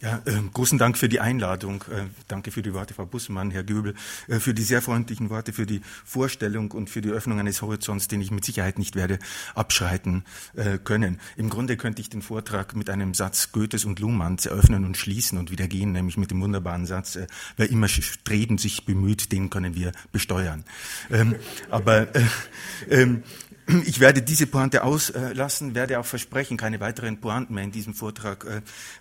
Ja, äh, großen Dank für die Einladung. Äh, danke für die Worte, Frau Bussmann, Herr Göbel, äh, für die sehr freundlichen Worte, für die Vorstellung und für die Öffnung eines Horizonts, den ich mit Sicherheit nicht werde abschreiten äh, können. Im Grunde könnte ich den Vortrag mit einem Satz Goethes und Luhmanns eröffnen und schließen und wieder gehen, nämlich mit dem wunderbaren Satz, äh, wer immer streben sich bemüht, den können wir besteuern. Ähm, aber äh, ähm, ich werde diese Pointe auslassen, werde auch versprechen, keine weiteren Pointen mehr in diesem Vortrag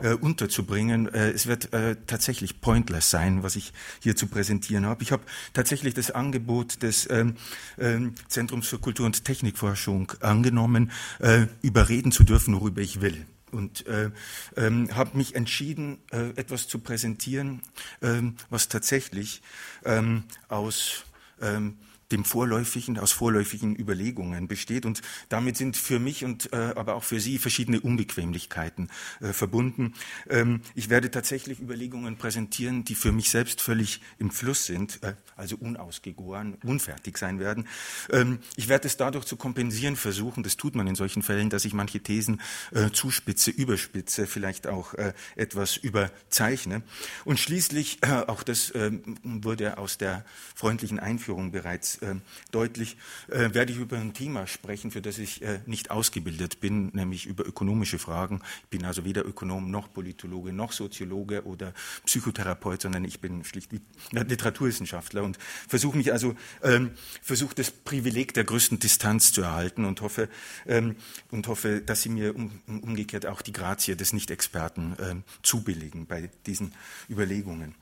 äh, äh, unterzubringen. Äh, es wird äh, tatsächlich pointless sein, was ich hier zu präsentieren habe. Ich habe tatsächlich das Angebot des ähm, ähm, Zentrums für Kultur- und Technikforschung angenommen, äh, überreden zu dürfen, worüber ich will und äh, ähm, habe mich entschieden, äh, etwas zu präsentieren, äh, was tatsächlich ähm, aus ähm, dem vorläufigen, aus vorläufigen Überlegungen besteht. Und damit sind für mich und äh, aber auch für Sie verschiedene Unbequemlichkeiten äh, verbunden. Ähm, ich werde tatsächlich Überlegungen präsentieren, die für mich selbst völlig im Fluss sind, äh, also unausgegoren, unfertig sein werden. Ähm, ich werde es dadurch zu kompensieren versuchen, das tut man in solchen Fällen, dass ich manche Thesen äh, zuspitze, überspitze, vielleicht auch äh, etwas überzeichne. Und schließlich, äh, auch das äh, wurde aus der freundlichen Einführung bereits äh, deutlich, äh, werde ich über ein Thema sprechen, für das ich äh, nicht ausgebildet bin, nämlich über ökonomische Fragen. Ich bin also weder Ökonom noch Politologe noch Soziologe oder Psychotherapeut, sondern ich bin schlicht Literaturwissenschaftler und versuche mich also, ähm, versuche das Privileg der größten Distanz zu erhalten und hoffe, ähm, und hoffe, dass Sie mir um, umgekehrt auch die Grazie des Nicht-Experten ähm, zubilligen bei diesen Überlegungen.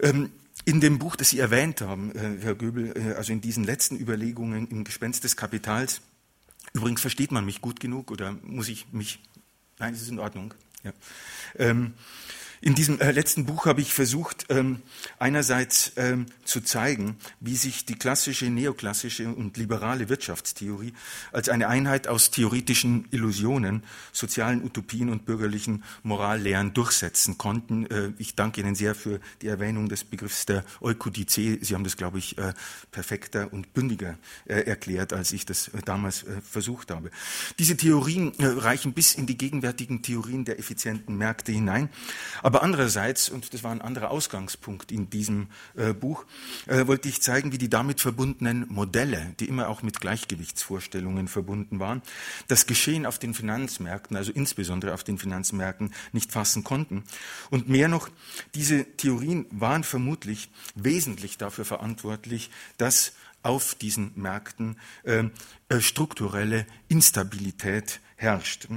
Ähm, in dem Buch, das Sie erwähnt haben, äh, Herr Göbel, äh, also in diesen letzten Überlegungen im Gespenst des Kapitals, übrigens versteht man mich gut genug oder muss ich mich, nein, es ist in Ordnung. Ja. Ähm, in diesem äh, letzten Buch habe ich versucht, ähm, einerseits ähm, zu zeigen, wie sich die klassische, neoklassische und liberale Wirtschaftstheorie als eine Einheit aus theoretischen Illusionen, sozialen Utopien und bürgerlichen Morallehren durchsetzen konnten. Äh, ich danke Ihnen sehr für die Erwähnung des Begriffs der Eukodice. Sie haben das, glaube ich, äh, perfekter und bündiger äh, erklärt, als ich das äh, damals äh, versucht habe. Diese Theorien reichen bis in die gegenwärtigen Theorien der effizienten Märkte hinein. Aber andererseits, und das war ein anderer Ausgangspunkt in diesem äh, Buch, äh, wollte ich zeigen, wie die damit verbundenen Modelle, die immer auch mit Gleichgewichtsvorstellungen verbunden waren, das Geschehen auf den Finanzmärkten, also insbesondere auf den Finanzmärkten, nicht fassen konnten. Und mehr noch, diese Theorien waren vermutlich wesentlich dafür verantwortlich, dass auf diesen Märkten äh, äh strukturelle Instabilität herrscht.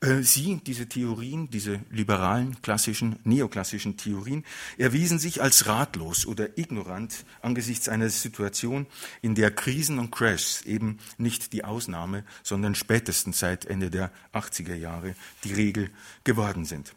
Äh, sie, diese Theorien, diese liberalen, klassischen, neoklassischen Theorien, erwiesen sich als ratlos oder ignorant angesichts einer Situation, in der Krisen und Crashs eben nicht die Ausnahme, sondern spätestens seit Ende der 80er Jahre die Regel geworden sind.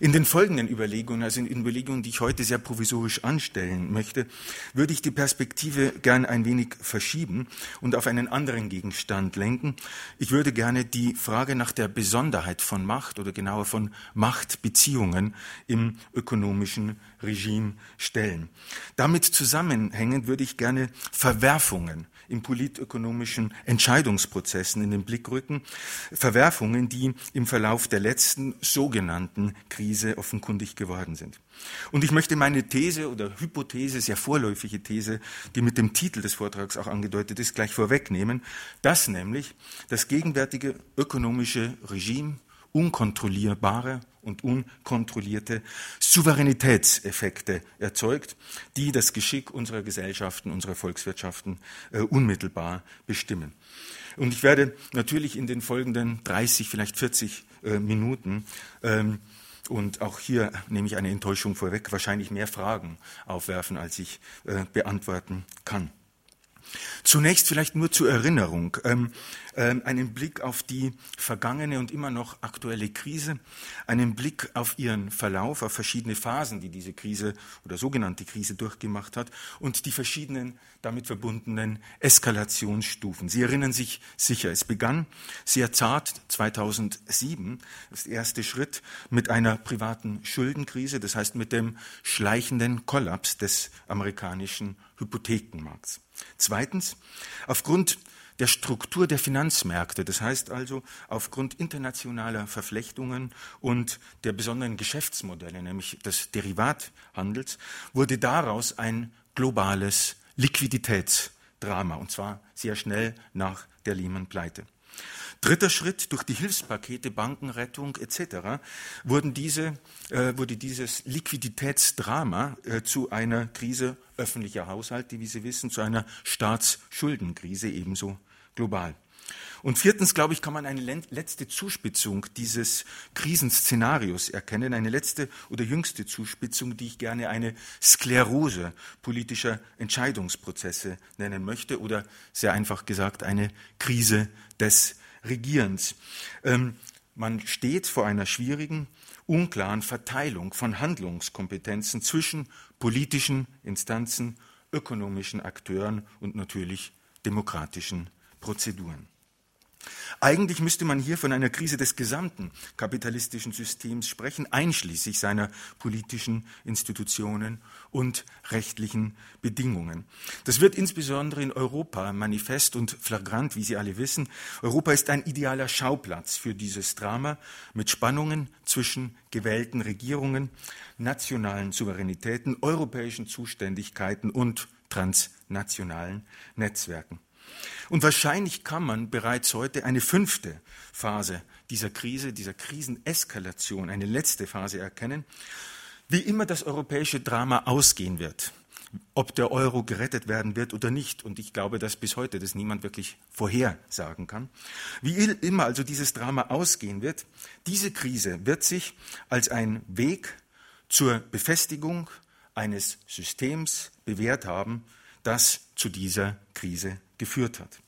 In den folgenden Überlegungen, also in Überlegungen, die ich heute sehr provisorisch anstellen möchte, würde ich die Perspektive gern ein wenig verschieben und auf einen anderen Gegenstand lenken. Ich würde gerne die Frage nach der Besonderheit von Macht oder genauer von Machtbeziehungen im ökonomischen Regime stellen. Damit zusammenhängend würde ich gerne Verwerfungen in politökonomischen Entscheidungsprozessen in den Blick rücken. Verwerfungen, die im Verlauf der letzten sogenannten Krise offenkundig geworden sind. Und ich möchte meine These oder Hypothese, sehr vorläufige These, die mit dem Titel des Vortrags auch angedeutet ist, gleich vorwegnehmen, dass nämlich das gegenwärtige ökonomische Regime unkontrollierbare und unkontrollierte Souveränitätseffekte erzeugt, die das Geschick unserer Gesellschaften, unserer Volkswirtschaften äh, unmittelbar bestimmen. Und ich werde natürlich in den folgenden 30, vielleicht 40 äh, Minuten ähm, und auch hier nehme ich eine Enttäuschung vorweg, wahrscheinlich mehr Fragen aufwerfen, als ich äh, beantworten kann. Zunächst vielleicht nur zur Erinnerung ähm, ähm, einen Blick auf die vergangene und immer noch aktuelle Krise, einen Blick auf ihren Verlauf, auf verschiedene Phasen, die diese Krise oder sogenannte Krise durchgemacht hat und die verschiedenen damit verbundenen Eskalationsstufen. Sie erinnern sich sicher, es begann sehr zart 2007, das erste Schritt mit einer privaten Schuldenkrise, das heißt mit dem schleichenden Kollaps des amerikanischen Hypothekenmarkts. Zweitens, aufgrund der Struktur der Finanzmärkte. Das heißt also, aufgrund internationaler Verflechtungen und der besonderen Geschäftsmodelle, nämlich des Derivathandels, wurde daraus ein globales Liquiditätsdrama, und zwar sehr schnell nach der Lehman-Pleite. Dritter Schritt, durch die Hilfspakete, Bankenrettung etc. Wurden diese, äh, wurde dieses Liquiditätsdrama äh, zu einer Krise öffentlicher Haushalte, wie Sie wissen, zu einer Staatsschuldenkrise ebenso global. Und viertens, glaube ich, kann man eine letzte Zuspitzung dieses Krisenszenarios erkennen, eine letzte oder jüngste Zuspitzung, die ich gerne eine Sklerose politischer Entscheidungsprozesse nennen möchte oder sehr einfach gesagt eine Krise des Regierens. Ähm, man steht vor einer schwierigen, unklaren Verteilung von Handlungskompetenzen zwischen politischen Instanzen, ökonomischen Akteuren und natürlich demokratischen Prozeduren. Eigentlich müsste man hier von einer Krise des gesamten kapitalistischen Systems sprechen, einschließlich seiner politischen Institutionen und rechtlichen Bedingungen. Das wird insbesondere in Europa manifest und flagrant, wie Sie alle wissen. Europa ist ein idealer Schauplatz für dieses Drama mit Spannungen zwischen gewählten Regierungen, nationalen Souveränitäten, europäischen Zuständigkeiten und transnationalen Netzwerken. Und wahrscheinlich kann man bereits heute eine fünfte Phase dieser Krise, dieser Kriseneskalation, eine letzte Phase erkennen, wie immer das europäische Drama ausgehen wird, ob der Euro gerettet werden wird oder nicht. Und ich glaube, dass bis heute das niemand wirklich vorhersagen kann. Wie immer also dieses Drama ausgehen wird, diese Krise wird sich als ein Weg zur Befestigung eines Systems bewährt haben, das zu dieser Krise geführt hat.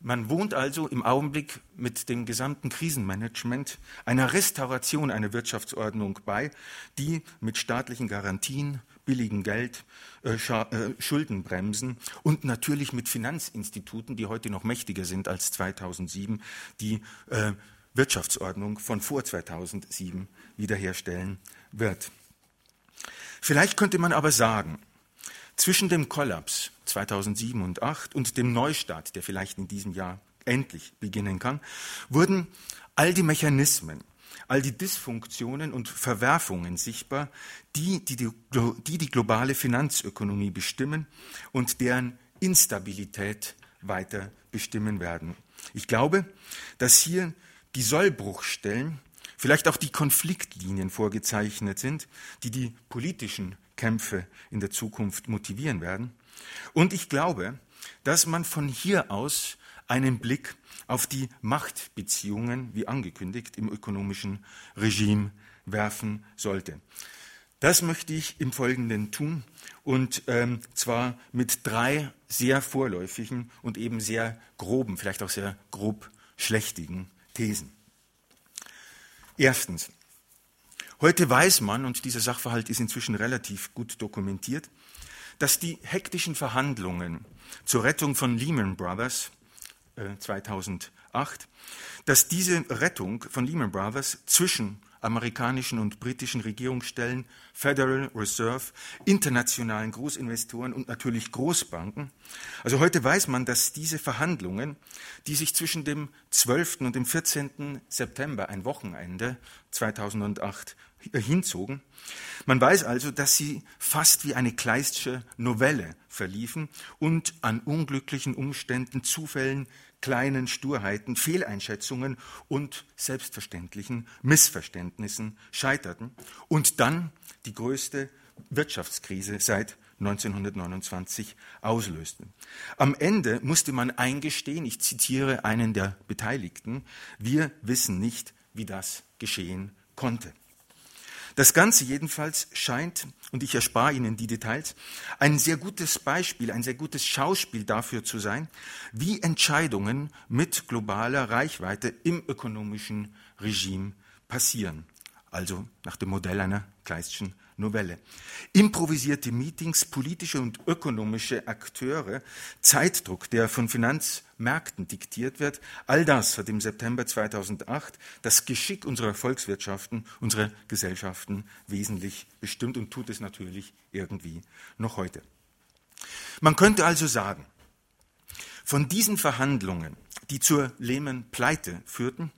Man wohnt also im Augenblick mit dem gesamten Krisenmanagement einer Restauration einer Wirtschaftsordnung bei, die mit staatlichen Garantien, billigem Geld, äh, äh, Schuldenbremsen und natürlich mit Finanzinstituten, die heute noch mächtiger sind als 2007, die äh, Wirtschaftsordnung von vor 2007 wiederherstellen wird. Vielleicht könnte man aber sagen, zwischen dem Kollaps 2007 und 2008 und dem Neustart, der vielleicht in diesem Jahr endlich beginnen kann, wurden all die Mechanismen, all die Dysfunktionen und Verwerfungen sichtbar, die die, die, die, die globale Finanzökonomie bestimmen und deren Instabilität weiter bestimmen werden. Ich glaube, dass hier die Sollbruchstellen, vielleicht auch die Konfliktlinien vorgezeichnet sind, die die politischen Kämpfe in der Zukunft motivieren werden. Und ich glaube, dass man von hier aus einen Blick auf die Machtbeziehungen, wie angekündigt, im ökonomischen Regime werfen sollte. Das möchte ich im Folgenden tun und ähm, zwar mit drei sehr vorläufigen und eben sehr groben, vielleicht auch sehr grob schlechtigen Thesen. Erstens, Heute weiß man, und dieser Sachverhalt ist inzwischen relativ gut dokumentiert, dass die hektischen Verhandlungen zur Rettung von Lehman Brothers äh, 2008, dass diese Rettung von Lehman Brothers zwischen amerikanischen und britischen Regierungsstellen, Federal Reserve, internationalen Großinvestoren und natürlich Großbanken. Also heute weiß man, dass diese Verhandlungen, die sich zwischen dem 12. und dem 14. September, ein Wochenende 2008, hinzogen. Man weiß also, dass sie fast wie eine Kleistsche Novelle verliefen und an unglücklichen Umständen, Zufällen, kleinen Sturheiten, Fehleinschätzungen und selbstverständlichen Missverständnissen scheiterten und dann die größte Wirtschaftskrise seit 1929 auslösten. Am Ende musste man eingestehen, ich zitiere einen der Beteiligten, wir wissen nicht, wie das geschehen konnte. Das Ganze jedenfalls scheint, und ich erspare Ihnen die Details, ein sehr gutes Beispiel, ein sehr gutes Schauspiel dafür zu sein, wie Entscheidungen mit globaler Reichweite im ökonomischen Regime passieren. Also nach dem Modell einer Kleistschen Novelle. Improvisierte Meetings, politische und ökonomische Akteure, Zeitdruck, der von Finanzmärkten diktiert wird, all das hat im September 2008 das Geschick unserer Volkswirtschaften, unserer Gesellschaften wesentlich bestimmt und tut es natürlich irgendwie noch heute. Man könnte also sagen, Von diesen Verhandlungen, die zur Lehman-Pleite führten,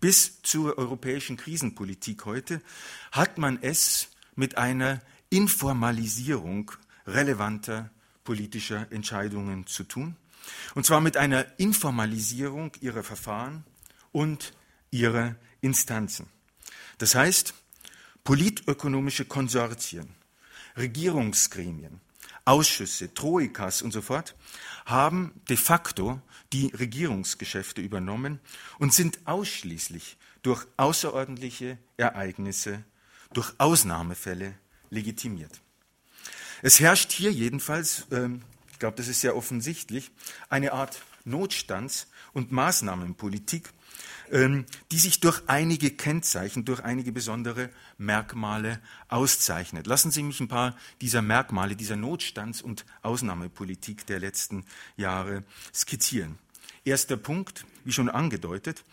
bis zur europäischen Krisenpolitik heute, hat man es mit einer Informalisierung relevanter politischer Entscheidungen zu tun. Und zwar mit einer Informalisierung ihrer Verfahren und ihrer Instanzen. Das heißt, politökonomische Konsortien, Regierungsgremien, Ausschüsse, Troikas und so fort haben de facto die Regierungsgeschäfte übernommen und sind ausschließlich durch außerordentliche Ereignisse, durch Ausnahmefälle legitimiert. Es herrscht hier jedenfalls, ähm, ich glaube, das ist sehr offensichtlich, eine Art Notstands- und Maßnahmenpolitik, ähm, die sich durch einige Kennzeichen, durch einige besondere Merkmale auszeichnet. Lassen Sie mich ein paar dieser Merkmale, dieser Notstands- und Ausnahmepolitik der letzten Jahre skizzieren. Erster Punkt, wie schon angedeutet,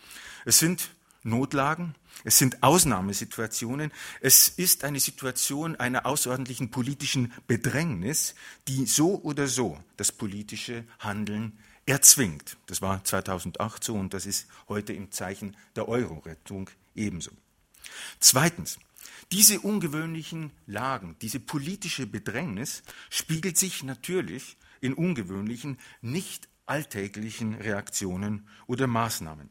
es sind Notlagen, es sind Ausnahmesituationen, es ist eine Situation einer außerordentlichen politischen Bedrängnis, die so oder so das politische Handeln erzwingt. Das war 2008 so und das ist heute im Zeichen der Euro-Rettung ebenso. Zweitens, diese ungewöhnlichen Lagen, diese politische Bedrängnis spiegelt sich natürlich in ungewöhnlichen, nicht alltäglichen Reaktionen oder Maßnahmen.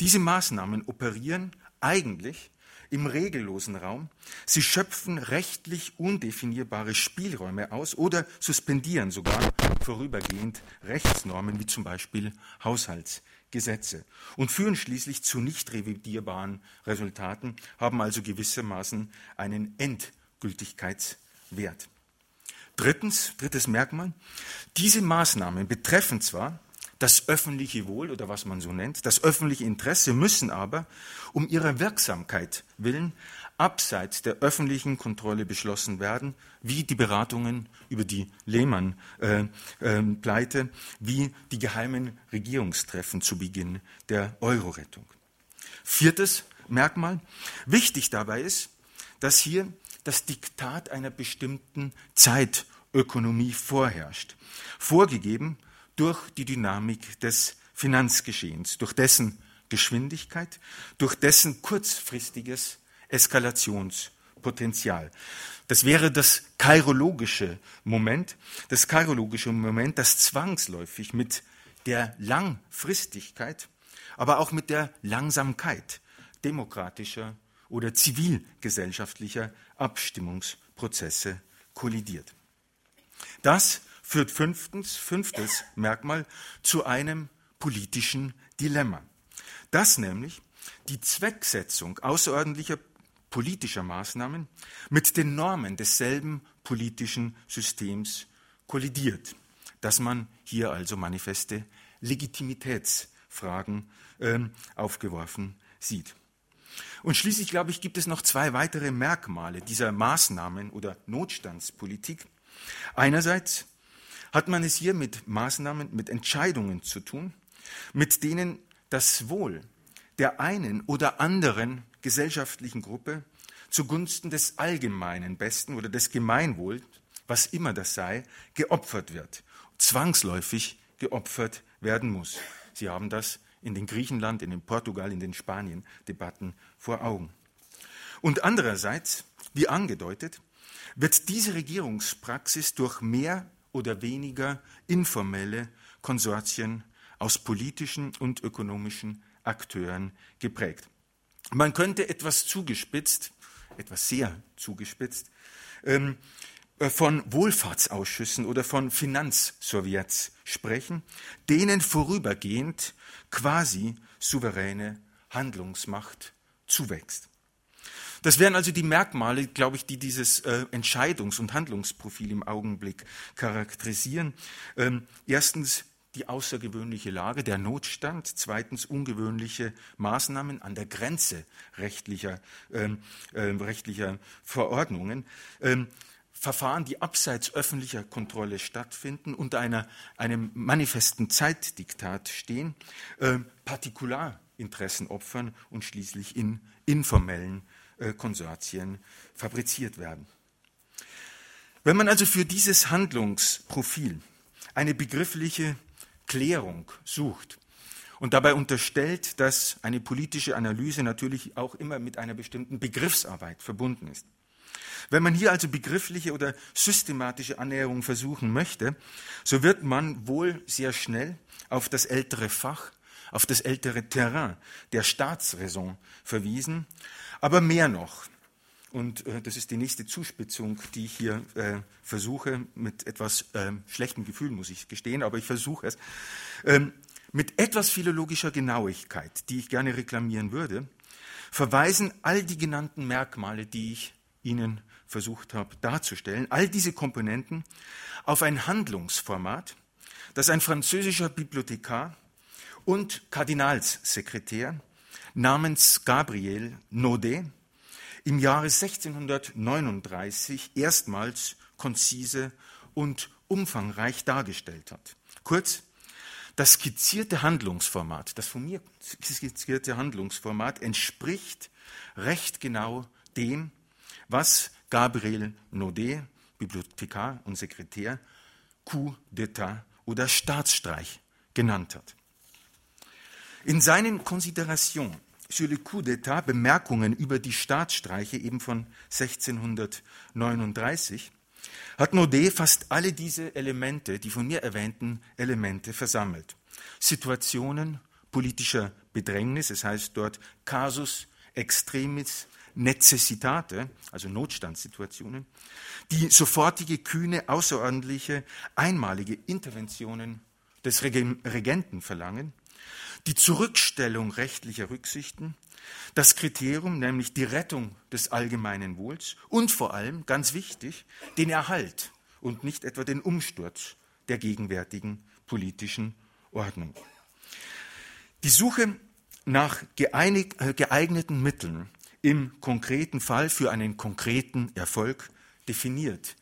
Diese Maßnahmen operieren eigentlich im regellosen Raum. Sie schöpfen rechtlich undefinierbare Spielräume aus oder suspendieren sogar vorübergehend Rechtsnormen wie zum Beispiel Haushaltsgesetze und führen schließlich zu nicht revidierbaren Resultaten, haben also gewissermaßen einen Endgültigkeitswert. Drittens, drittes Merkmal, diese Maßnahmen betreffen zwar das öffentliche Wohl oder was man so nennt, das öffentliche Interesse müssen aber um ihrer Wirksamkeit willen abseits der öffentlichen Kontrolle beschlossen werden, wie die Beratungen über die Lehmann-Pleite, äh, äh, wie die geheimen Regierungstreffen zu Beginn der Euro-Rettung. Viertes Merkmal. Wichtig dabei ist, dass hier das Diktat einer bestimmten Zeitökonomie vorherrscht, vorgegeben durch die Dynamik des Finanzgeschehens, durch dessen Geschwindigkeit, durch dessen kurzfristiges Eskalationspotenzial. Das wäre das kairologische Moment, das kairologische Moment, das zwangsläufig mit der Langfristigkeit, aber auch mit der Langsamkeit demokratischer oder zivilgesellschaftlicher Abstimmungsprozesse kollidiert. Das führt fünftens, fünftes Merkmal zu einem politischen Dilemma. Das nämlich die Zwecksetzung außerordentlicher politischer Maßnahmen mit den Normen desselben politischen Systems kollidiert, dass man hier also manifeste Legitimitätsfragen äh, aufgeworfen sieht. Und schließlich, glaube ich, gibt es noch zwei weitere Merkmale dieser Maßnahmen oder Notstandspolitik. Einerseits hat man es hier mit Maßnahmen, mit Entscheidungen zu tun, mit denen das Wohl der einen oder anderen gesellschaftlichen Gruppe zugunsten des allgemeinen Besten oder des Gemeinwohls, was immer das sei, geopfert wird, zwangsläufig geopfert werden muss. Sie haben das in den Griechenland, in den Portugal, in den Spanien-Debatten vor Augen. Und andererseits, wie angedeutet, wird diese Regierungspraxis durch mehr oder weniger informelle Konsortien aus politischen und ökonomischen Akteuren geprägt. Man könnte etwas zugespitzt, etwas sehr zugespitzt, ähm, äh, von Wohlfahrtsausschüssen oder von Finanzsowjets sprechen, denen vorübergehend quasi souveräne Handlungsmacht zuwächst. Das wären also die Merkmale, glaube ich, die dieses äh, Entscheidungs- und Handlungsprofil im Augenblick charakterisieren. Ähm, erstens die außergewöhnliche Lage, der Notstand, zweitens ungewöhnliche Maßnahmen an der Grenze rechtlicher, ähm, äh, rechtlicher Verordnungen. Ähm, Verfahren, die abseits öffentlicher Kontrolle stattfinden, unter einer, einem manifesten Zeitdiktat stehen, äh, Partikularinteressen opfern und schließlich in informellen Konsortien fabriziert werden. Wenn man also für dieses Handlungsprofil eine begriffliche Klärung sucht und dabei unterstellt, dass eine politische Analyse natürlich auch immer mit einer bestimmten Begriffsarbeit verbunden ist. Wenn man hier also begriffliche oder systematische Annäherung versuchen möchte, so wird man wohl sehr schnell auf das ältere Fach, auf das ältere Terrain der Staatsräson verwiesen, aber mehr noch. Und äh, das ist die nächste Zuspitzung, die ich hier äh, versuche, mit etwas äh, schlechtem Gefühl, muss ich gestehen, aber ich versuche es, ähm, mit etwas philologischer Genauigkeit, die ich gerne reklamieren würde, verweisen all die genannten Merkmale, die ich Ihnen versucht habe darzustellen, all diese Komponenten auf ein Handlungsformat, das ein französischer Bibliothekar und Kardinalssekretär namens Gabriel Naudet im Jahre 1639 erstmals konzise und umfangreich dargestellt hat. Kurz, das skizzierte Handlungsformat, das von mir skizzierte Handlungsformat entspricht recht genau dem, was Gabriel Naudet, Bibliothekar und Sekretär, Coup d'État oder Staatsstreich genannt hat. In seinen Considerations sur le coup d'État, Bemerkungen über die Staatsstreiche eben von 1639, hat Naudet fast alle diese Elemente, die von mir erwähnten Elemente versammelt. Situationen politischer Bedrängnis, es heißt dort Casus extremis Necessitate, also Notstandssituationen, die sofortige, kühne, außerordentliche, einmalige Interventionen des Regenten verlangen, die Zurückstellung rechtlicher Rücksichten, das Kriterium, nämlich die Rettung des allgemeinen Wohls und vor allem, ganz wichtig, den Erhalt und nicht etwa den Umsturz der gegenwärtigen politischen Ordnung. Die Suche nach äh, geeigneten Mitteln im konkreten Fall für einen konkreten Erfolg definiert,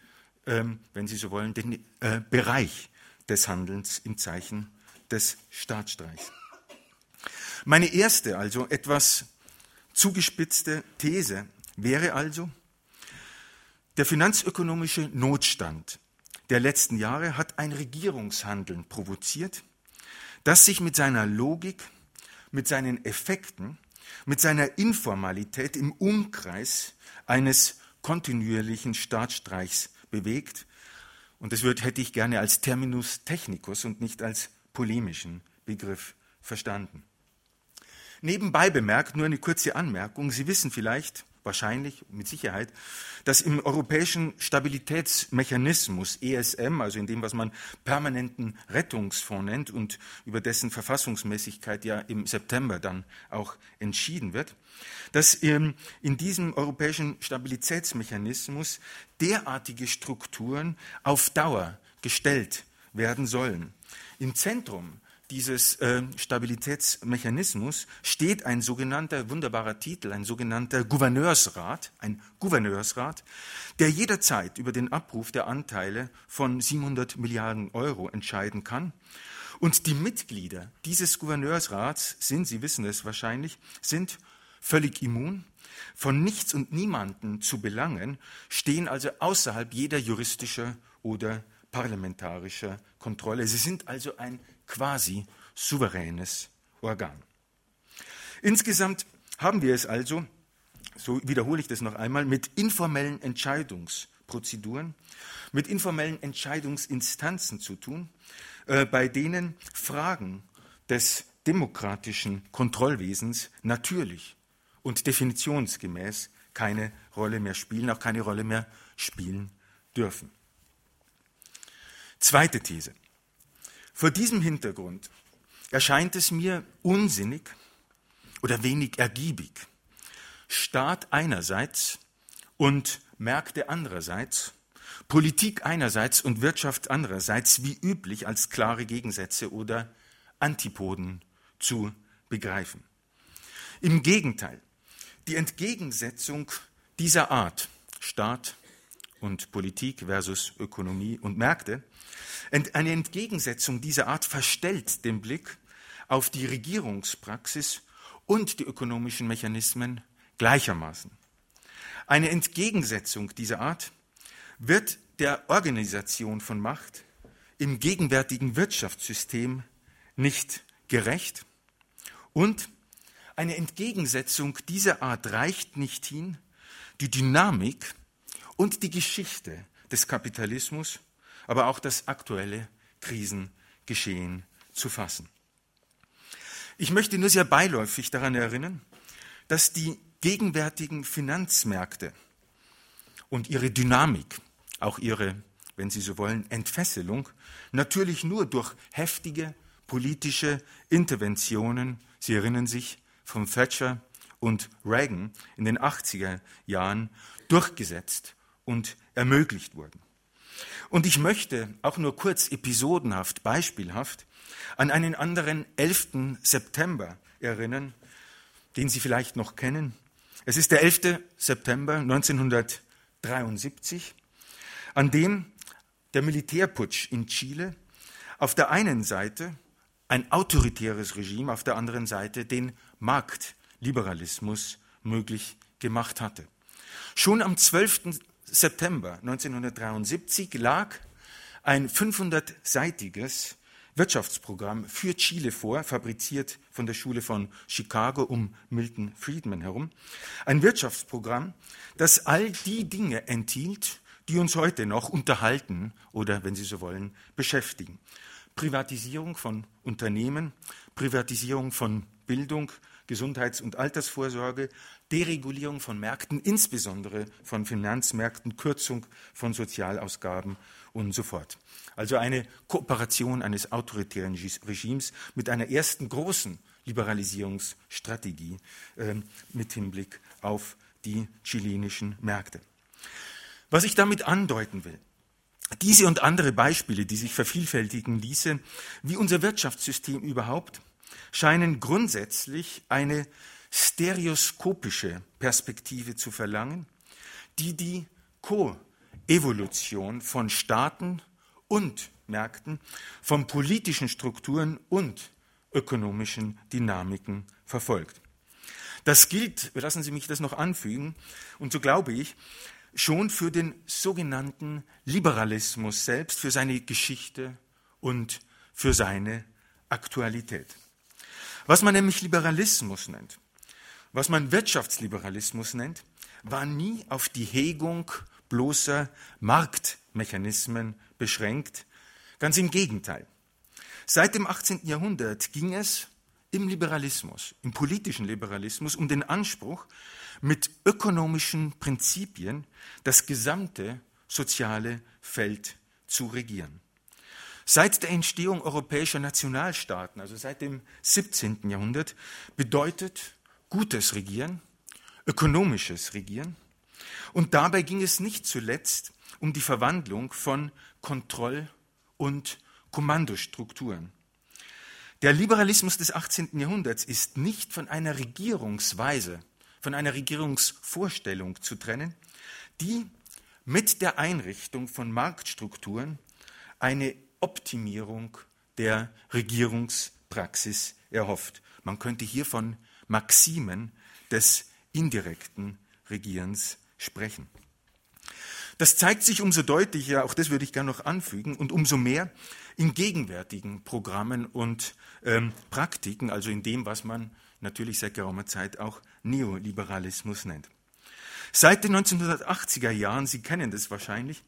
ähm, wenn Sie so wollen, den äh, Bereich des Handelns im Zeichen des Staatsstreichs. Meine erste, also etwas zugespitzte These wäre also, der finanzökonomische Notstand der letzten Jahre hat ein Regierungshandeln provoziert, das sich mit seiner Logik, mit seinen Effekten mit seiner Informalität im Umkreis eines kontinuierlichen Staatsstreichs bewegt. Und das wird, hätte ich gerne als Terminus technicus und nicht als polemischen Begriff verstanden. Nebenbei bemerkt nur eine kurze Anmerkung. Sie wissen vielleicht, wahrscheinlich, mit Sicherheit, dass im europäischen Stabilitätsmechanismus ESM, also in dem, was man permanenten Rettungsfonds nennt und über dessen Verfassungsmäßigkeit ja im September dann auch entschieden wird, dass in diesem europäischen Stabilitätsmechanismus derartige Strukturen auf Dauer gestellt werden sollen. Im Zentrum dieses äh, Stabilitätsmechanismus steht ein sogenannter, wunderbarer Titel, ein sogenannter Gouverneursrat, ein Gouverneursrat, der jederzeit über den Abruf der Anteile von 700 Milliarden Euro entscheiden kann. Und die Mitglieder dieses Gouverneursrats sind, Sie wissen es wahrscheinlich, sind völlig immun, von nichts und niemanden zu belangen, stehen also außerhalb jeder juristischer oder parlamentarischer Kontrolle. Sie sind also ein quasi souveränes Organ. Insgesamt haben wir es also, so wiederhole ich das noch einmal, mit informellen Entscheidungsprozeduren, mit informellen Entscheidungsinstanzen zu tun, äh, bei denen Fragen des demokratischen Kontrollwesens natürlich und definitionsgemäß keine Rolle mehr spielen, auch keine Rolle mehr spielen dürfen. Zweite These. Vor diesem Hintergrund erscheint es mir unsinnig oder wenig ergiebig, Staat einerseits und Märkte andererseits, Politik einerseits und Wirtschaft andererseits wie üblich als klare Gegensätze oder Antipoden zu begreifen. Im Gegenteil, die Entgegensetzung dieser Art, Staat und Politik versus Ökonomie und Märkte, eine Entgegensetzung dieser Art verstellt den Blick auf die Regierungspraxis und die ökonomischen Mechanismen gleichermaßen. Eine Entgegensetzung dieser Art wird der Organisation von Macht im gegenwärtigen Wirtschaftssystem nicht gerecht und eine Entgegensetzung dieser Art reicht nicht hin, die Dynamik und die Geschichte des Kapitalismus, aber auch das aktuelle Krisengeschehen zu fassen. Ich möchte nur sehr beiläufig daran erinnern, dass die gegenwärtigen Finanzmärkte und ihre Dynamik, auch ihre, wenn Sie so wollen, Entfesselung, natürlich nur durch heftige politische Interventionen, Sie erinnern sich, von Thatcher und Reagan in den 80er Jahren durchgesetzt und ermöglicht wurden. Und ich möchte auch nur kurz episodenhaft, beispielhaft an einen anderen 11. September erinnern, den Sie vielleicht noch kennen. Es ist der 11. September 1973, an dem der Militärputsch in Chile auf der einen Seite ein autoritäres Regime, auf der anderen Seite den Marktliberalismus möglich gemacht hatte. Schon am 12. September 1973 lag ein 500-seitiges Wirtschaftsprogramm für Chile vor, fabriziert von der Schule von Chicago um Milton Friedman herum. Ein Wirtschaftsprogramm, das all die Dinge enthielt, die uns heute noch unterhalten oder, wenn Sie so wollen, beschäftigen. Privatisierung von Unternehmen, Privatisierung von Bildung, Gesundheits- und Altersvorsorge, Deregulierung von Märkten, insbesondere von Finanzmärkten, Kürzung von Sozialausgaben und so fort. Also eine Kooperation eines autoritären Regimes mit einer ersten großen Liberalisierungsstrategie äh, mit Hinblick auf die chilenischen Märkte. Was ich damit andeuten will, diese und andere Beispiele, die sich vervielfältigen ließen, wie unser Wirtschaftssystem überhaupt, scheinen grundsätzlich eine stereoskopische Perspektive zu verlangen, die die Koevolution von Staaten und Märkten, von politischen Strukturen und ökonomischen Dynamiken verfolgt. Das gilt, lassen Sie mich das noch anfügen, und so glaube ich, schon für den sogenannten Liberalismus selbst, für seine Geschichte und für seine Aktualität. Was man nämlich Liberalismus nennt, was man Wirtschaftsliberalismus nennt, war nie auf die Hegung bloßer Marktmechanismen beschränkt. Ganz im Gegenteil. Seit dem 18. Jahrhundert ging es im Liberalismus, im politischen Liberalismus, um den Anspruch, mit ökonomischen Prinzipien das gesamte soziale Feld zu regieren. Seit der Entstehung europäischer Nationalstaaten, also seit dem 17. Jahrhundert, bedeutet gutes Regieren, ökonomisches Regieren. Und dabei ging es nicht zuletzt um die Verwandlung von Kontroll- und Kommandostrukturen. Der Liberalismus des 18. Jahrhunderts ist nicht von einer Regierungsweise, von einer Regierungsvorstellung zu trennen, die mit der Einrichtung von Marktstrukturen eine Optimierung der Regierungspraxis erhofft. Man könnte hier von Maximen des indirekten Regierens sprechen. Das zeigt sich umso deutlicher, auch das würde ich gerne noch anfügen, und umso mehr in gegenwärtigen Programmen und ähm, Praktiken, also in dem, was man natürlich seit geraumer Zeit auch Neoliberalismus nennt. Seit den 1980er Jahren, Sie kennen das wahrscheinlich,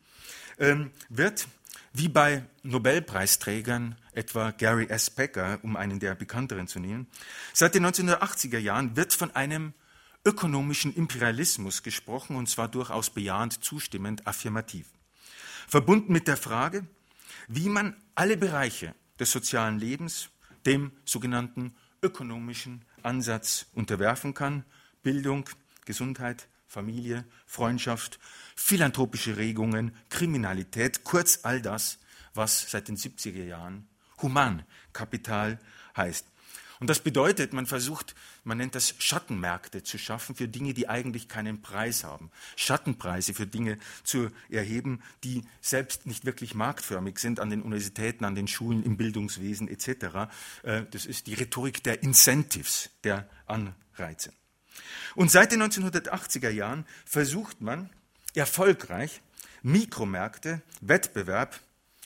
ähm, wird wie bei Nobelpreisträgern, etwa Gary S. Becker, um einen der bekannteren zu nehmen, seit den 1980er Jahren wird von einem ökonomischen Imperialismus gesprochen, und zwar durchaus bejahend, zustimmend, affirmativ. Verbunden mit der Frage, wie man alle Bereiche des sozialen Lebens dem sogenannten ökonomischen Ansatz unterwerfen kann, Bildung, Gesundheit, Familie, Freundschaft, philanthropische Regungen, Kriminalität, kurz all das, was seit den 70er Jahren Humankapital heißt. Und das bedeutet, man versucht, man nennt das Schattenmärkte zu schaffen für Dinge, die eigentlich keinen Preis haben. Schattenpreise für Dinge zu erheben, die selbst nicht wirklich marktförmig sind an den Universitäten, an den Schulen, im Bildungswesen etc. Äh, das ist die Rhetorik der Incentives, der Anreize. Und seit den 1980er Jahren versucht man erfolgreich, Mikromärkte, Wettbewerb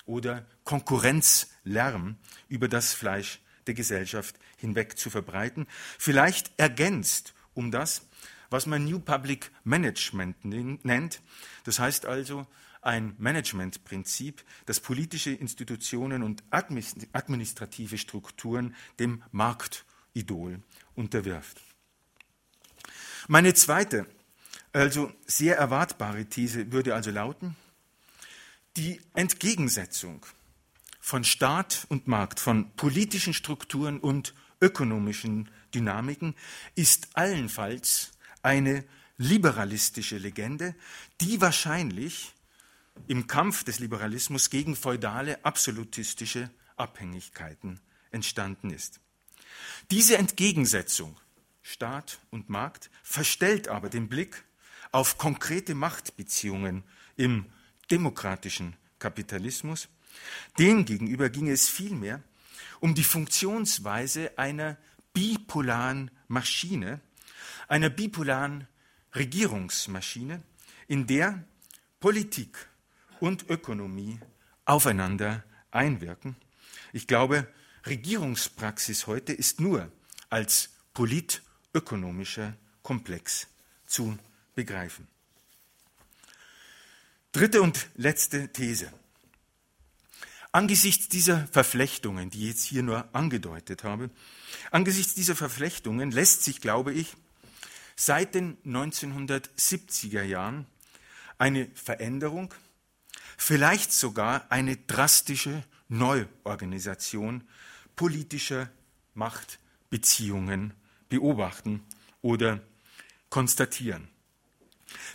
oder Konkurrenzlärm über das Fleisch der Gesellschaft hinweg zu verbreiten, vielleicht ergänzt um das, was man New Public Management nennt. Das heißt also ein Managementprinzip, das politische Institutionen und administrative Strukturen dem Marktidol unterwirft. Meine zweite, also sehr erwartbare These würde also lauten, die Entgegensetzung von Staat und Markt, von politischen Strukturen und ökonomischen Dynamiken ist allenfalls eine liberalistische Legende, die wahrscheinlich im Kampf des Liberalismus gegen feudale, absolutistische Abhängigkeiten entstanden ist. Diese Entgegensetzung Staat und Markt verstellt aber den Blick auf konkrete Machtbeziehungen im demokratischen Kapitalismus. Demgegenüber ging es vielmehr um die Funktionsweise einer bipolaren Maschine, einer bipolaren Regierungsmaschine, in der Politik und Ökonomie aufeinander einwirken. Ich glaube, Regierungspraxis heute ist nur als politökonomischer Komplex zu begreifen. Dritte und letzte These. Angesichts dieser Verflechtungen, die ich jetzt hier nur angedeutet habe, angesichts dieser Verflechtungen lässt sich, glaube ich, seit den 1970er Jahren eine Veränderung, vielleicht sogar eine drastische Neuorganisation politischer Machtbeziehungen beobachten oder konstatieren.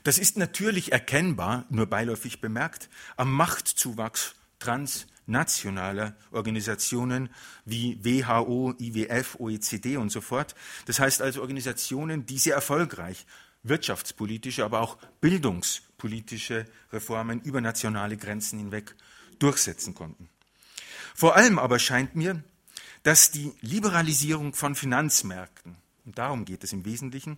Das ist natürlich erkennbar, nur beiläufig bemerkt, am Machtzuwachs transnationaler Organisationen wie WHO, IWF, OECD und so fort. Das heißt also Organisationen, die sehr erfolgreich wirtschaftspolitische, aber auch bildungspolitische Reformen über nationale Grenzen hinweg durchsetzen konnten. Vor allem aber scheint mir, dass die Liberalisierung von Finanzmärkten und darum geht es im Wesentlichen,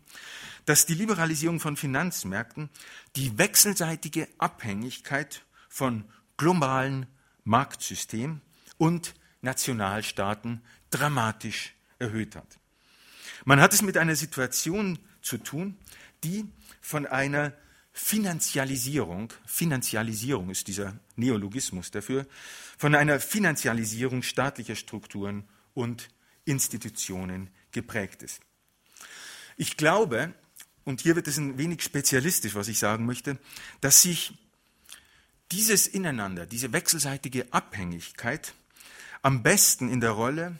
dass die Liberalisierung von Finanzmärkten die wechselseitige Abhängigkeit von globalen Marktsystemen und Nationalstaaten dramatisch erhöht hat. Man hat es mit einer Situation zu tun, die von einer Finanzialisierung, Finanzialisierung ist dieser Neologismus dafür, von einer Finanzialisierung staatlicher Strukturen und Institutionen geprägt ist. Ich glaube, und hier wird es ein wenig spezialistisch, was ich sagen möchte, dass sich dieses Ineinander, diese wechselseitige Abhängigkeit am besten in der Rolle,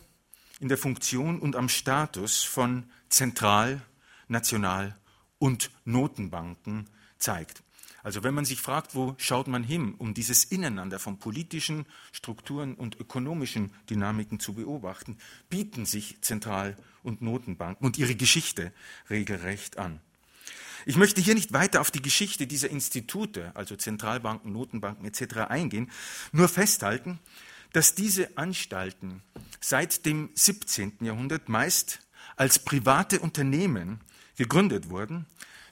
in der Funktion und am Status von Zentral-, National- und Notenbanken zeigt. Also wenn man sich fragt, wo schaut man hin, um dieses Ineinander von politischen Strukturen und ökonomischen Dynamiken zu beobachten, bieten sich Zentral- und Notenbanken und ihre Geschichte regelrecht an. Ich möchte hier nicht weiter auf die Geschichte dieser Institute, also Zentralbanken, Notenbanken etc. eingehen, nur festhalten, dass diese Anstalten seit dem 17. Jahrhundert meist als private Unternehmen gegründet wurden,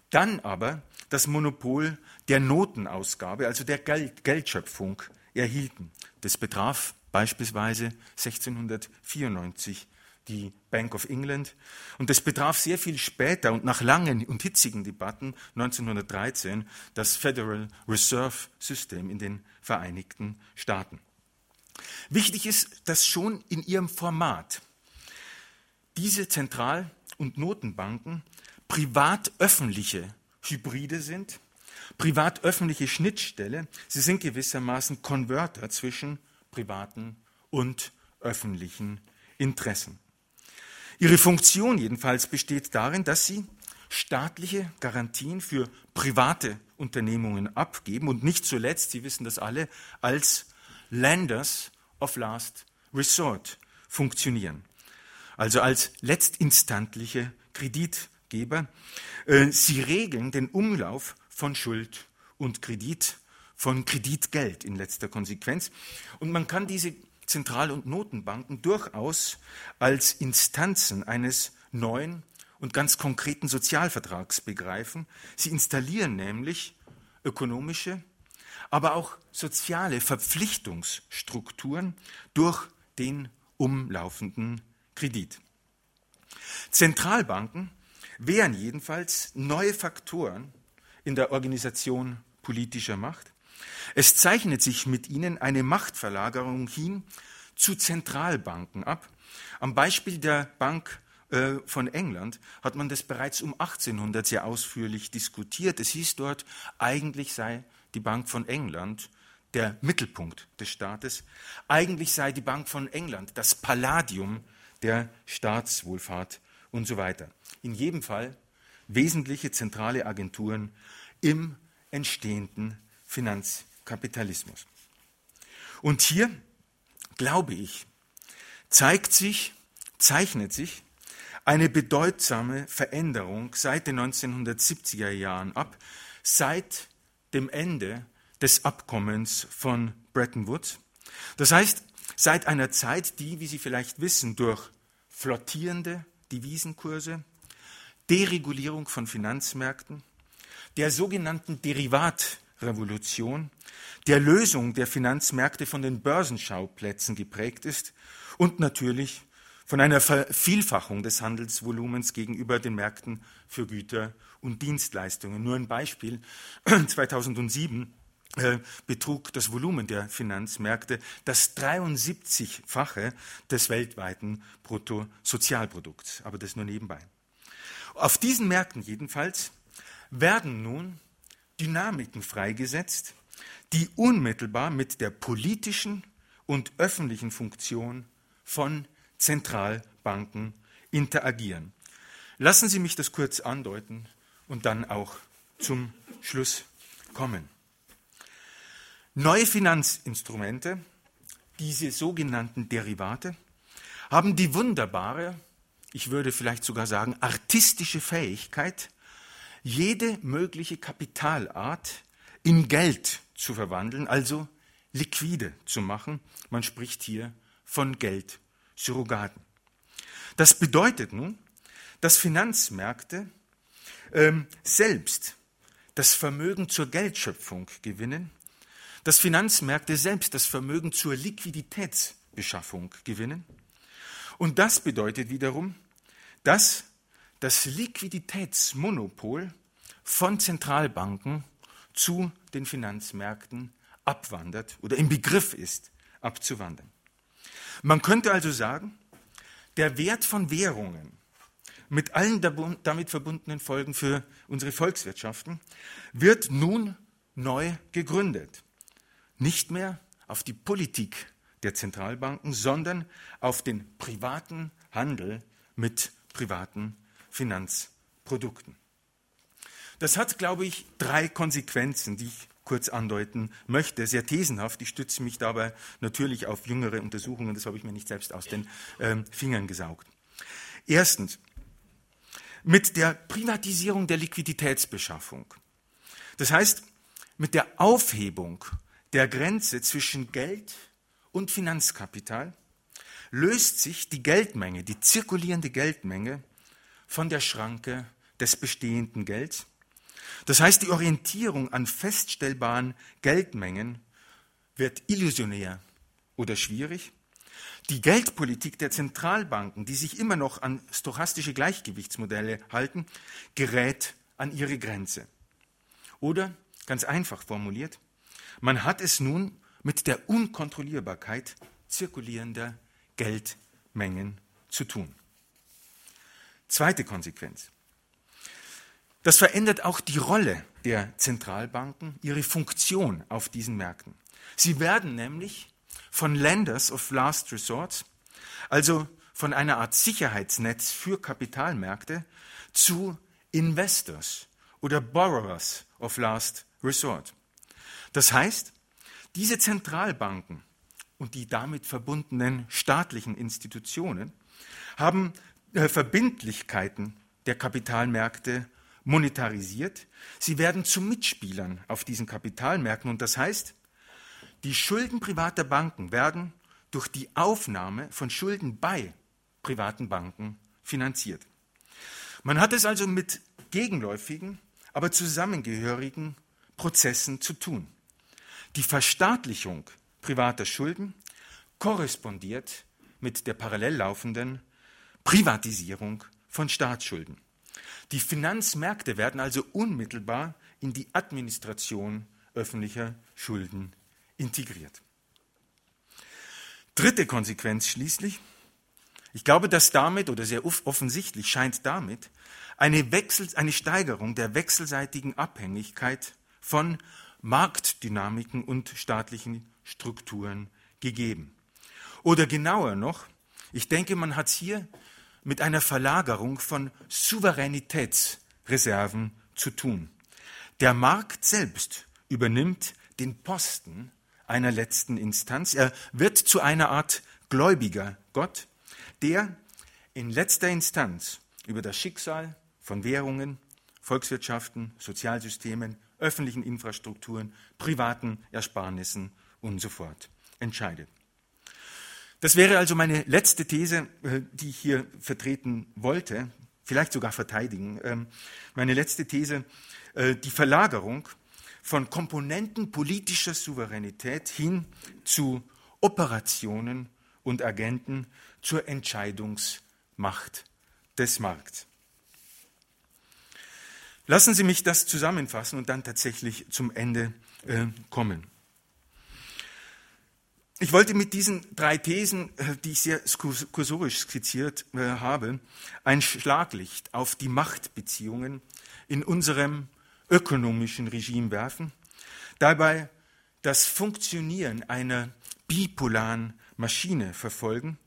dann aber das Monopol der Notenausgabe, also der Geldschöpfung, erhielten. Das betraf beispielsweise 1694 die Bank of England und das betraf sehr viel später und nach langen und hitzigen Debatten 1913 das Federal Reserve System in den Vereinigten Staaten. Wichtig ist, dass schon in ihrem Format diese Zentral- und Notenbanken privat-öffentliche Hybride sind, privat-öffentliche Schnittstelle. Sie sind gewissermaßen Konverter zwischen privaten und öffentlichen Interessen. Ihre Funktion jedenfalls besteht darin, dass sie staatliche Garantien für private Unternehmungen abgeben und nicht zuletzt, Sie wissen das alle, als Lenders of Last Resort funktionieren. Also als letztinstantliche Kreditgeber äh, sie regeln den Umlauf von Schuld und Kredit, von Kreditgeld in letzter Konsequenz. Und man kann diese Zentral- und Notenbanken durchaus als Instanzen eines neuen und ganz konkreten Sozialvertrags begreifen. Sie installieren nämlich ökonomische, aber auch soziale Verpflichtungsstrukturen durch den umlaufenden Kredit. Zentralbanken wären jedenfalls neue Faktoren in der Organisation politischer Macht. Es zeichnet sich mit ihnen eine Machtverlagerung hin zu Zentralbanken ab. Am Beispiel der Bank äh, von England hat man das bereits um 1800 sehr ausführlich diskutiert. Es hieß dort, eigentlich sei die Bank von England der Mittelpunkt des Staates. Eigentlich sei die Bank von England das Palladium der Staatswohlfahrt und so weiter. In jedem Fall wesentliche zentrale Agenturen im entstehenden Finanzkapitalismus. Und hier, glaube ich, zeigt sich, zeichnet sich eine bedeutsame Veränderung seit den 1970er Jahren ab, seit dem Ende des Abkommens von Bretton Woods. Das heißt, seit einer Zeit, die, wie Sie vielleicht wissen, durch flottierende Devisenkurse, Deregulierung von Finanzmärkten, der sogenannten Derivatrevolution, der Lösung der Finanzmärkte von den Börsenschauplätzen geprägt ist und natürlich von einer Vervielfachung des Handelsvolumens gegenüber den Märkten für Güter und Dienstleistungen. Nur ein Beispiel. 2007 äh, betrug das Volumen der Finanzmärkte das 73-fache des weltweiten Bruttosozialprodukts. Aber das nur nebenbei. Auf diesen Märkten jedenfalls werden nun Dynamiken freigesetzt, die unmittelbar mit der politischen und öffentlichen Funktion von Zentralbanken interagieren. Lassen Sie mich das kurz andeuten und dann auch zum Schluss kommen. Neue Finanzinstrumente, diese sogenannten Derivate, haben die wunderbare, ich würde vielleicht sogar sagen, artistische Fähigkeit, jede mögliche Kapitalart in Geld zu verwandeln, also liquide zu machen. Man spricht hier von Geld Surrogaten. Das bedeutet nun, dass Finanzmärkte ähm, selbst das Vermögen zur Geldschöpfung gewinnen, dass Finanzmärkte selbst das Vermögen zur Liquiditätsbeschaffung gewinnen. Und das bedeutet wiederum, dass das Liquiditätsmonopol von Zentralbanken zu den Finanzmärkten abwandert oder im Begriff ist, abzuwandern. Man könnte also sagen, der Wert von Währungen mit allen damit verbundenen Folgen für unsere Volkswirtschaften wird nun neu gegründet. Nicht mehr auf die Politik der Zentralbanken, sondern auf den privaten Handel mit privaten Finanzprodukten. Das hat, glaube ich, drei Konsequenzen, die ich kurz andeuten möchte, sehr thesenhaft. Ich stütze mich dabei natürlich auf jüngere Untersuchungen, das habe ich mir nicht selbst aus den ähm, Fingern gesaugt. Erstens, mit der Privatisierung der Liquiditätsbeschaffung. Das heißt, mit der Aufhebung der Grenze zwischen Geld und Finanzkapital löst sich die Geldmenge, die zirkulierende Geldmenge von der Schranke des bestehenden Gelds das heißt, die Orientierung an feststellbaren Geldmengen wird illusionär oder schwierig. Die Geldpolitik der Zentralbanken, die sich immer noch an stochastische Gleichgewichtsmodelle halten, gerät an ihre Grenze. Oder, ganz einfach formuliert, man hat es nun mit der Unkontrollierbarkeit zirkulierender Geldmengen zu tun. Zweite Konsequenz. Das verändert auch die Rolle der Zentralbanken, ihre Funktion auf diesen Märkten. Sie werden nämlich von Lenders of Last Resort, also von einer Art Sicherheitsnetz für Kapitalmärkte, zu Investors oder Borrowers of Last Resort. Das heißt, diese Zentralbanken und die damit verbundenen staatlichen Institutionen haben äh, Verbindlichkeiten der Kapitalmärkte monetarisiert. Sie werden zu Mitspielern auf diesen Kapitalmärkten. Und das heißt, die Schulden privater Banken werden durch die Aufnahme von Schulden bei privaten Banken finanziert. Man hat es also mit gegenläufigen, aber zusammengehörigen Prozessen zu tun. Die Verstaatlichung privater Schulden korrespondiert mit der parallel laufenden Privatisierung von Staatsschulden. Die Finanzmärkte werden also unmittelbar in die Administration öffentlicher Schulden integriert. Dritte Konsequenz schließlich. Ich glaube, dass damit, oder sehr offensichtlich scheint damit, eine, Wechsel, eine Steigerung der wechselseitigen Abhängigkeit von Marktdynamiken und staatlichen Strukturen gegeben. Oder genauer noch, ich denke, man hat hier mit einer Verlagerung von Souveränitätsreserven zu tun. Der Markt selbst übernimmt den Posten einer letzten Instanz. Er wird zu einer Art gläubiger Gott, der in letzter Instanz über das Schicksal von Währungen, Volkswirtschaften, Sozialsystemen, öffentlichen Infrastrukturen, privaten Ersparnissen und so fort entscheidet. Das wäre also meine letzte These, äh, die ich hier vertreten wollte, vielleicht sogar verteidigen. Ähm, meine letzte These, äh, die Verlagerung von Komponenten politischer Souveränität hin zu Operationen und Agenten zur Entscheidungsmacht des Markts. Lassen Sie mich das zusammenfassen und dann tatsächlich zum Ende äh, kommen. Ich wollte mit diesen drei Thesen, äh, die ich sehr kursorisch skizziert äh, habe, ein Schlaglicht auf die Machtbeziehungen in unserem ökonomischen Regime werfen, dabei das Funktionieren einer bipolaren Maschine verfolgen,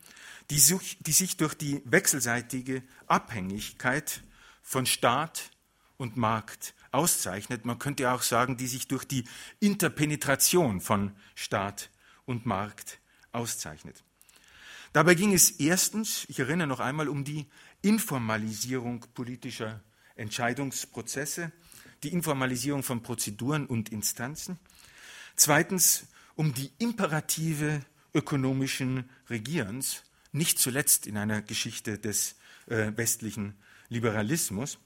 die sich durch die wechselseitige Abhängigkeit von Staat und Markt auszeichnet. Man könnte auch sagen, die sich durch die Interpenetration von Staat und Markt auszeichnet. Dabei ging es erstens, ich erinnere noch einmal, um die Informalisierung politischer Entscheidungsprozesse, die Informalisierung von Prozeduren und Instanzen. Zweitens um die Imperative ökonomischen Regierens, nicht zuletzt in einer Geschichte des äh, westlichen Liberalismus.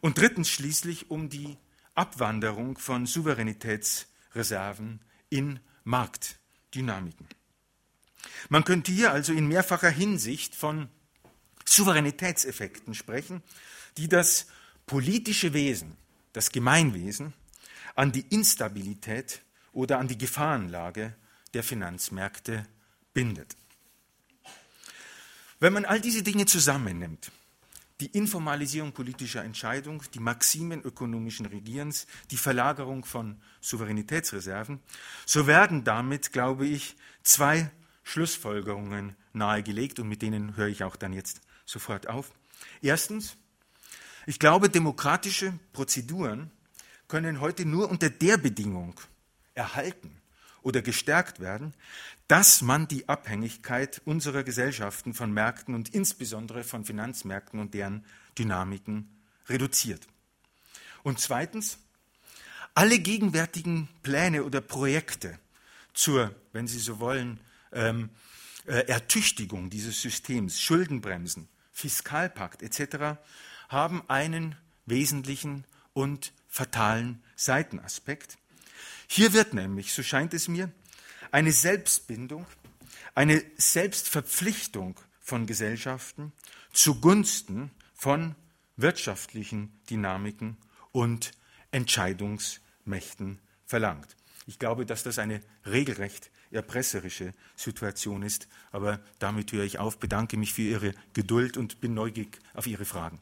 Und drittens schließlich um die Abwanderung von Souveränitätsreserven in Marktdynamiken. Man könnte hier also in mehrfacher Hinsicht von Souveränitätseffekten sprechen, die das politische Wesen, das Gemeinwesen, an die Instabilität oder an die Gefahrenlage der Finanzmärkte bindet. Wenn man all diese Dinge zusammennimmt, die Informalisierung politischer Entscheidung, die Maximen ökonomischen Regierens, die Verlagerung von Souveränitätsreserven, so werden damit, glaube ich, zwei Schlussfolgerungen nahegelegt und mit denen höre ich auch dann jetzt sofort auf. Erstens, ich glaube, demokratische Prozeduren können heute nur unter der Bedingung erhalten oder gestärkt werden, dass man die Abhängigkeit unserer Gesellschaften von Märkten und insbesondere von Finanzmärkten und deren Dynamiken reduziert. Und zweitens, alle gegenwärtigen Pläne oder Projekte zur, wenn Sie so wollen, ähm, äh, Ertüchtigung dieses Systems, Schuldenbremsen, Fiskalpakt etc., haben einen wesentlichen und fatalen Seitenaspekt. Hier wird nämlich, so scheint es mir, eine Selbstbindung, eine Selbstverpflichtung von Gesellschaften zugunsten von wirtschaftlichen Dynamiken und Entscheidungsmächten verlangt. Ich glaube, dass das eine regelrecht erpresserische Situation ist, aber damit höre ich auf, bedanke mich für Ihre Geduld und bin neugierig auf Ihre Fragen.